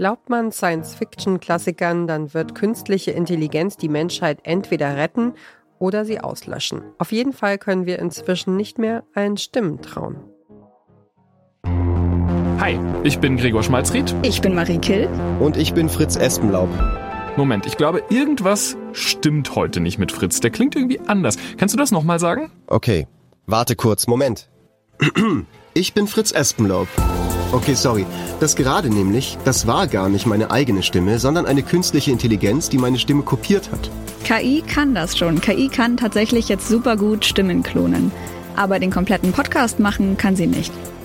Glaubt man Science-Fiction-Klassikern, dann wird künstliche Intelligenz die Menschheit entweder retten oder sie auslöschen. Auf jeden Fall können wir inzwischen nicht mehr allen Stimmen trauen. Hi, ich bin Gregor Schmalzried. Ich bin Marie Kill. Und ich bin Fritz Espenlaub. Moment, ich glaube, irgendwas stimmt heute nicht mit Fritz. Der klingt irgendwie anders. Kannst du das nochmal sagen? Okay, warte kurz, Moment. Ich bin Fritz Espenlaub. Okay, sorry. Das gerade nämlich, das war gar nicht meine eigene Stimme, sondern eine künstliche Intelligenz, die meine Stimme kopiert hat. KI kann das schon. KI kann tatsächlich jetzt super gut Stimmen klonen. Aber den kompletten Podcast machen kann sie nicht.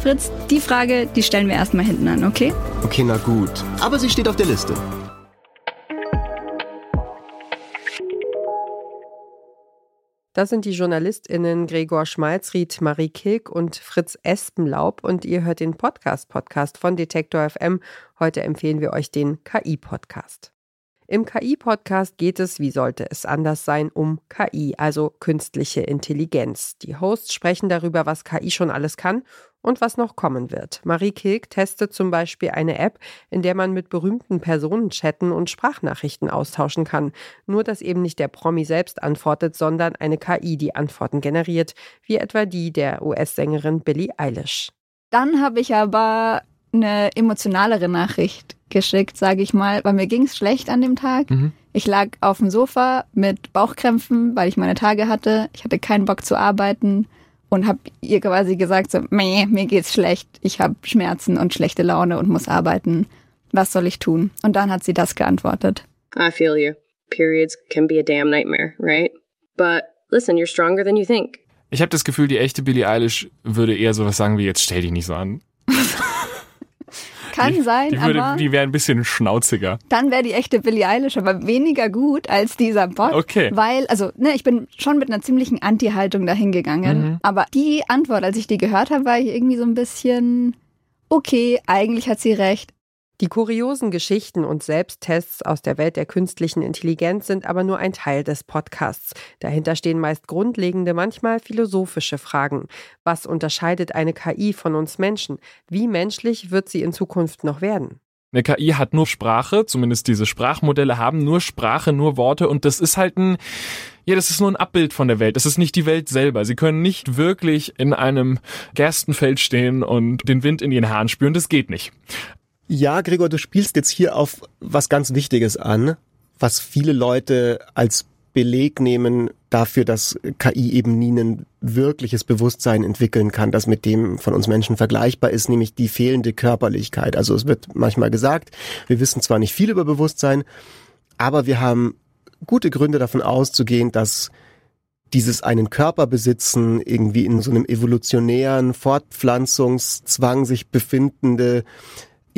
Fritz, die Frage, die stellen wir erstmal hinten an, okay? Okay, na gut. Aber sie steht auf der Liste. Das sind die JournalistInnen Gregor Schmalzried, Marie Kilk und Fritz Espenlaub und ihr hört den Podcast-Podcast von Detektor FM. Heute empfehlen wir euch den KI-Podcast. Im KI-Podcast geht es, wie sollte es anders sein, um KI, also künstliche Intelligenz. Die Hosts sprechen darüber, was KI schon alles kann und was noch kommen wird. Marie Kilk testet zum Beispiel eine App, in der man mit berühmten Personen chatten und Sprachnachrichten austauschen kann. Nur, dass eben nicht der Promi selbst antwortet, sondern eine KI die Antworten generiert, wie etwa die der US-Sängerin Billie Eilish. Dann habe ich aber eine emotionalere Nachricht geschickt, sage ich mal, weil mir ging es schlecht an dem Tag. Mhm. Ich lag auf dem Sofa mit Bauchkrämpfen, weil ich meine Tage hatte. Ich hatte keinen Bock zu arbeiten und habe ihr quasi gesagt so, meh, mir geht's schlecht. Ich habe Schmerzen und schlechte Laune und muss arbeiten. Was soll ich tun? Und dann hat sie das geantwortet. I feel you. Periods can be a damn nightmare, right? But listen, you're stronger than you think. Ich habe das Gefühl, die echte Billie Eilish würde eher sowas sagen wie jetzt stell dich nicht so an. Kann die, sein, die würde, aber. Die wäre ein bisschen schnauziger. Dann wäre die echte Billie Eilish aber weniger gut als dieser Bot. Okay. Weil, also, ne, ich bin schon mit einer ziemlichen Anti-Haltung dahin gegangen. Mhm. Aber die Antwort, als ich die gehört habe, war ich irgendwie so ein bisschen, okay, eigentlich hat sie recht. Die kuriosen Geschichten und Selbsttests aus der Welt der künstlichen Intelligenz sind aber nur ein Teil des Podcasts. Dahinter stehen meist grundlegende, manchmal philosophische Fragen. Was unterscheidet eine KI von uns Menschen? Wie menschlich wird sie in Zukunft noch werden? Eine KI hat nur Sprache, zumindest diese Sprachmodelle haben nur Sprache, nur Worte und das ist halt ein, ja, das ist nur ein Abbild von der Welt. Das ist nicht die Welt selber. Sie können nicht wirklich in einem Gerstenfeld stehen und den Wind in ihren Haaren spüren. Das geht nicht. Ja, Gregor, du spielst jetzt hier auf was ganz Wichtiges an, was viele Leute als Beleg nehmen dafür, dass KI eben nie ein wirkliches Bewusstsein entwickeln kann, das mit dem von uns Menschen vergleichbar ist, nämlich die fehlende Körperlichkeit. Also es wird manchmal gesagt, wir wissen zwar nicht viel über Bewusstsein, aber wir haben gute Gründe davon auszugehen, dass dieses einen Körper besitzen, irgendwie in so einem evolutionären Fortpflanzungszwang sich befindende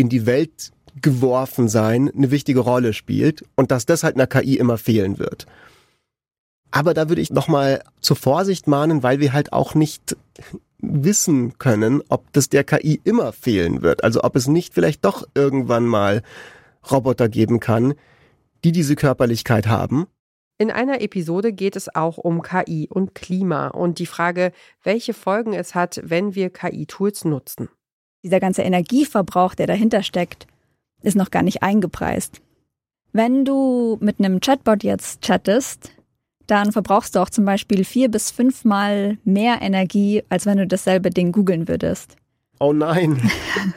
in die Welt geworfen sein eine wichtige Rolle spielt und dass das halt einer KI immer fehlen wird. Aber da würde ich nochmal zur Vorsicht mahnen, weil wir halt auch nicht wissen können, ob das der KI immer fehlen wird. Also ob es nicht vielleicht doch irgendwann mal Roboter geben kann, die diese Körperlichkeit haben. In einer Episode geht es auch um KI und Klima und die Frage, welche Folgen es hat, wenn wir KI-Tools nutzen dieser ganze Energieverbrauch, der dahinter steckt, ist noch gar nicht eingepreist. Wenn du mit einem Chatbot jetzt chattest, dann verbrauchst du auch zum Beispiel vier bis fünfmal mehr Energie, als wenn du dasselbe Ding googeln würdest. Oh nein.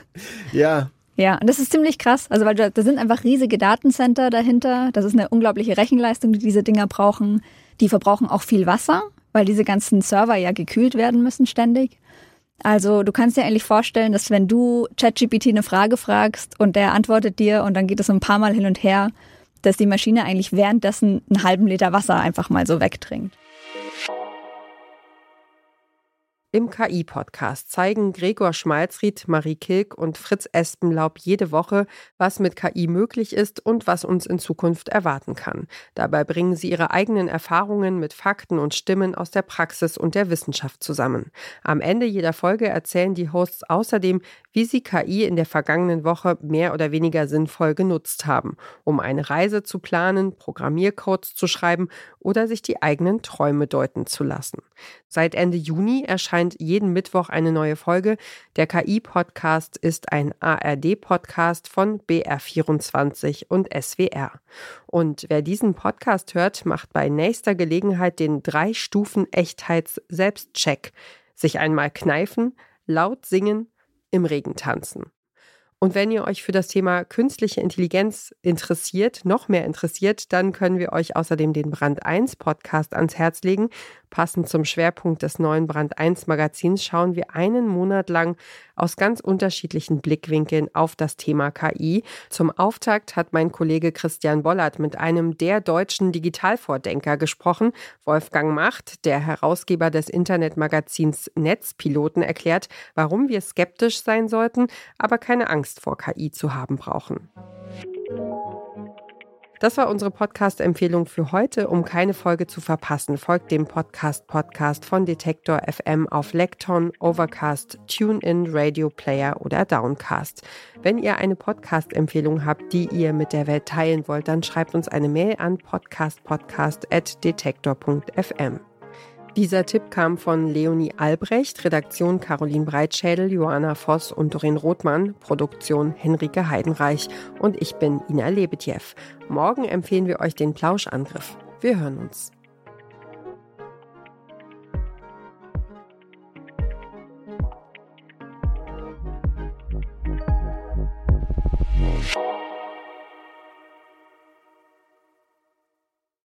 ja. Ja, und das ist ziemlich krass. Also, weil da, da sind einfach riesige Datencenter dahinter. Das ist eine unglaubliche Rechenleistung, die diese Dinger brauchen. Die verbrauchen auch viel Wasser, weil diese ganzen Server ja gekühlt werden müssen ständig. Also du kannst dir eigentlich vorstellen, dass wenn du ChatGPT eine Frage fragst und der antwortet dir und dann geht es ein paar Mal hin und her, dass die Maschine eigentlich währenddessen einen halben Liter Wasser einfach mal so wegtrinkt. Im KI-Podcast zeigen Gregor Schmalzried, Marie Kilk und Fritz Espenlaub jede Woche, was mit KI möglich ist und was uns in Zukunft erwarten kann. Dabei bringen sie ihre eigenen Erfahrungen mit Fakten und Stimmen aus der Praxis und der Wissenschaft zusammen. Am Ende jeder Folge erzählen die Hosts außerdem, wie sie KI in der vergangenen Woche mehr oder weniger sinnvoll genutzt haben, um eine Reise zu planen, Programmiercodes zu schreiben oder sich die eigenen Träume deuten zu lassen. Seit Ende Juni erscheint jeden Mittwoch eine neue Folge. Der KI-Podcast ist ein ARD-Podcast von BR24 und SWR. Und wer diesen Podcast hört, macht bei nächster Gelegenheit den drei Stufen Echtheits-Selbstcheck. Sich einmal kneifen, laut singen, im Regen tanzen. Und wenn ihr euch für das Thema künstliche Intelligenz interessiert, noch mehr interessiert, dann können wir euch außerdem den Brand 1 Podcast ans Herz legen. Passend zum Schwerpunkt des neuen Brand 1 Magazins schauen wir einen Monat lang aus ganz unterschiedlichen Blickwinkeln auf das Thema KI. Zum Auftakt hat mein Kollege Christian Bollert mit einem der deutschen Digitalvordenker gesprochen. Wolfgang Macht, der Herausgeber des Internetmagazins Netzpiloten, erklärt, warum wir skeptisch sein sollten, aber keine Angst vor KI zu haben brauchen. Das war unsere Podcast-Empfehlung für heute. Um keine Folge zu verpassen, folgt dem Podcast-Podcast von Detektor FM auf Lekton, Overcast, TuneIn, Radio Player oder Downcast. Wenn ihr eine Podcast-Empfehlung habt, die ihr mit der Welt teilen wollt, dann schreibt uns eine Mail an podcastpodcast.detektor.fm. Dieser Tipp kam von Leonie Albrecht, Redaktion Caroline Breitschädel, Johanna Voss und Doreen Rothmann, Produktion Henrike Heidenreich und ich bin Ina Lebetjew. Morgen empfehlen wir euch den Plauschangriff. Wir hören uns.